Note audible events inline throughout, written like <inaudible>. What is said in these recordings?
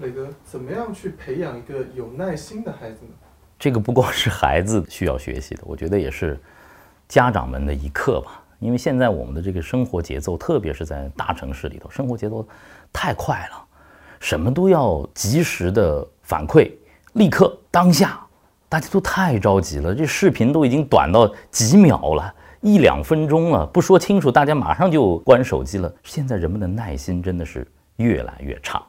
磊哥，怎么样去培养一个有耐心的孩子呢？这个不光是孩子需要学习的，我觉得也是家长们的一课吧。因为现在我们的这个生活节奏，特别是在大城市里头，生活节奏太快了，什么都要及时的反馈，立刻当下，大家都太着急了。这视频都已经短到几秒了，一两分钟了，不说清楚，大家马上就关手机了。现在人们的耐心真的是越来越差，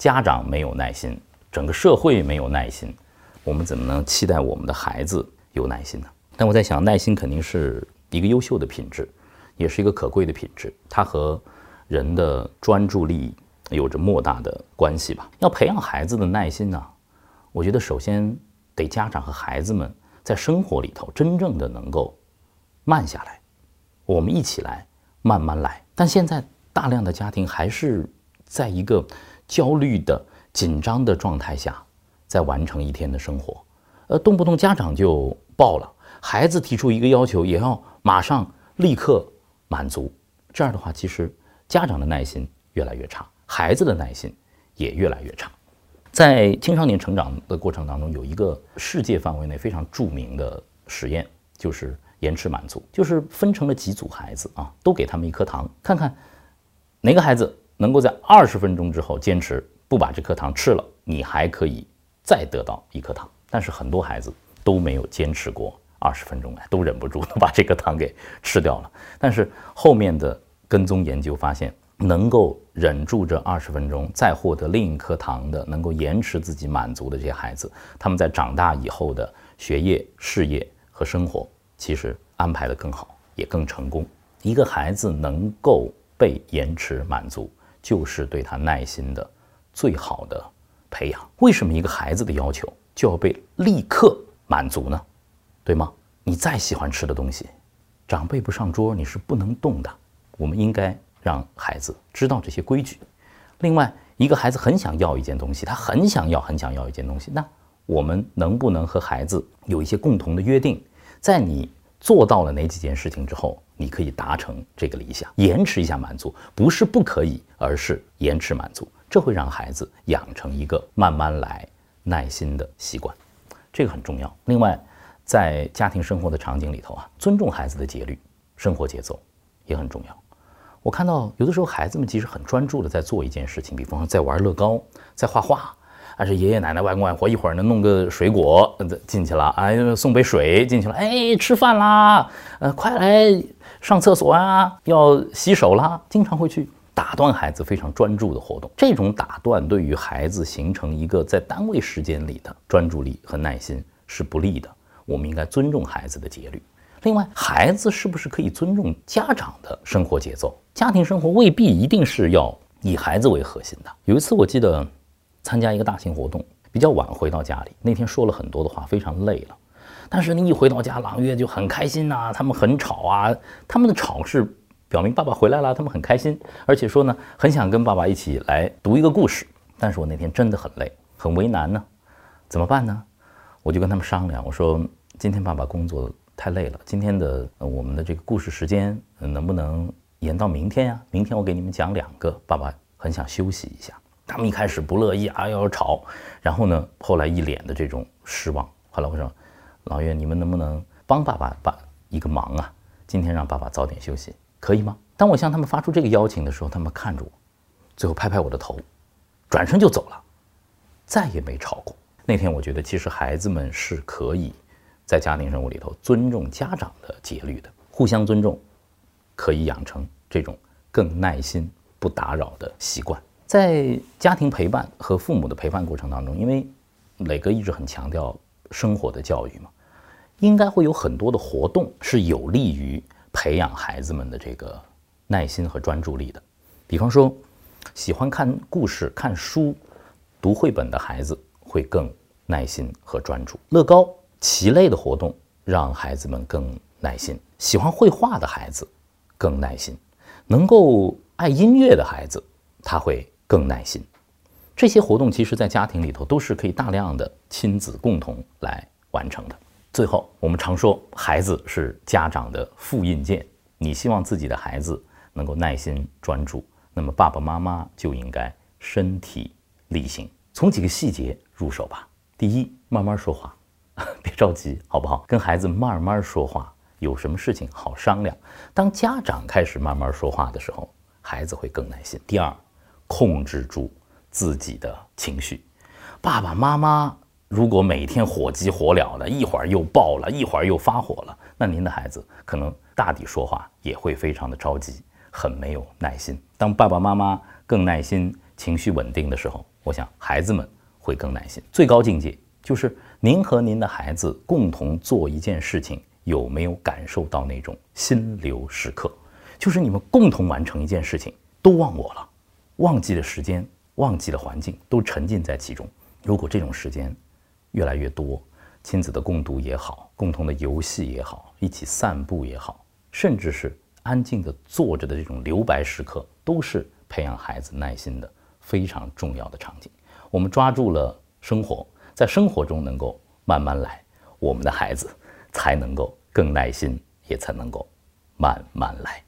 家长没有耐心，整个社会没有耐心，我们怎么能期待我们的孩子有耐心呢？但我在想，耐心肯定是。一个优秀的品质，也是一个可贵的品质，它和人的专注力有着莫大的关系吧。要培养孩子的耐心呢，我觉得首先得家长和孩子们在生活里头真正的能够慢下来，我们一起来慢慢来。但现在大量的家庭还是在一个焦虑的、紧张的状态下，在完成一天的生活，呃，动不动家长就爆了，孩子提出一个要求也要。马上立刻满足，这样的话，其实家长的耐心越来越差，孩子的耐心也越来越差。在青少年成长的过程当中，有一个世界范围内非常著名的实验，就是延迟满足，就是分成了几组孩子啊，都给他们一颗糖，看看哪个孩子能够在二十分钟之后坚持不把这颗糖吃了，你还可以再得到一颗糖。但是很多孩子都没有坚持过。二十分钟来都忍不住 <laughs> 把这个糖给吃掉了。但是后面的跟踪研究发现，能够忍住这二十分钟再获得另一颗糖的，能够延迟自己满足的这些孩子，他们在长大以后的学业、事业和生活，其实安排的更好，也更成功。一个孩子能够被延迟满足，就是对他耐心的最好的培养。为什么一个孩子的要求就要被立刻满足呢？对吗？你再喜欢吃的东西，长辈不上桌你是不能动的。我们应该让孩子知道这些规矩。另外，一个孩子很想要一件东西，他很想要，很想要一件东西，那我们能不能和孩子有一些共同的约定？在你做到了哪几件事情之后，你可以达成这个理想，延迟一下满足，不是不可以，而是延迟满足，这会让孩子养成一个慢慢来、耐心的习惯，这个很重要。另外。在家庭生活的场景里头啊，尊重孩子的节律、生活节奏也很重要。我看到有的时候孩子们其实很专注的在做一件事情，比方说在玩乐高、在画画，还是爷爷奶奶、外公外婆一会儿呢弄个水果进去了，哎，送杯水进去了，哎，吃饭啦，呃，快来上厕所啊，要洗手啦，经常会去打断孩子非常专注的活动。这种打断对于孩子形成一个在单位时间里的专注力和耐心是不利的。我们应该尊重孩子的节律。另外，孩子是不是可以尊重家长的生活节奏？家庭生活未必一定是要以孩子为核心的。有一次，我记得参加一个大型活动，比较晚回到家里，那天说了很多的话，非常累了。但是你一回到家，朗月就很开心呐，他们很吵啊，他们的吵是表明爸爸回来了，他们很开心，而且说呢，很想跟爸爸一起来读一个故事。但是我那天真的很累，很为难呢，怎么办呢？我就跟他们商量，我说。今天爸爸工作太累了，今天的我们的这个故事时间能不能延到明天呀？明天我给你们讲两个。爸爸很想休息一下，他们一开始不乐意啊，要吵，然后呢，后来一脸的这种失望。后来我说，老岳，你们能不能帮爸爸把一个忙啊？今天让爸爸早点休息，可以吗？当我向他们发出这个邀请的时候，他们看着我，最后拍拍我的头，转身就走了，再也没吵过。那天我觉得，其实孩子们是可以。在家庭生活里头，尊重家长的节律的，互相尊重，可以养成这种更耐心、不打扰的习惯。在家庭陪伴和父母的陪伴过程当中，因为磊哥一直很强调生活的教育嘛，应该会有很多的活动是有利于培养孩子们的这个耐心和专注力的。比方说，喜欢看故事、看书、读绘本的孩子会更耐心和专注。乐高。棋类的活动让孩子们更耐心，喜欢绘画的孩子更耐心，能够爱音乐的孩子他会更耐心。这些活动其实，在家庭里头都是可以大量的亲子共同来完成的。最后，我们常说孩子是家长的复印件，你希望自己的孩子能够耐心专注，那么爸爸妈妈就应该身体力行，从几个细节入手吧。第一，慢慢说话，<laughs> 别着急，好不好？跟孩子慢慢说话，有什么事情好商量。当家长开始慢慢说话的时候，孩子会更耐心。第二，控制住自己的情绪。爸爸妈妈如果每天火急火燎的，一会儿又爆了，一会儿又发火了，那您的孩子可能大抵说话也会非常的着急，很没有耐心。当爸爸妈妈更耐心、情绪稳定的时候，我想孩子们会更耐心。最高境界就是您和您的孩子共同做一件事情，有没有感受到那种心流时刻？就是你们共同完成一件事情，都忘我了，忘记了时间，忘记了环境，都沉浸在其中。如果这种时间越来越多，亲子的共读也好，共同的游戏也好，一起散步也好，甚至是安静的坐着的这种留白时刻，都是培养孩子耐心的非常重要的场景。我们抓住了生活，在生活中能够慢慢来，我们的孩子才能够更耐心，也才能够慢慢来。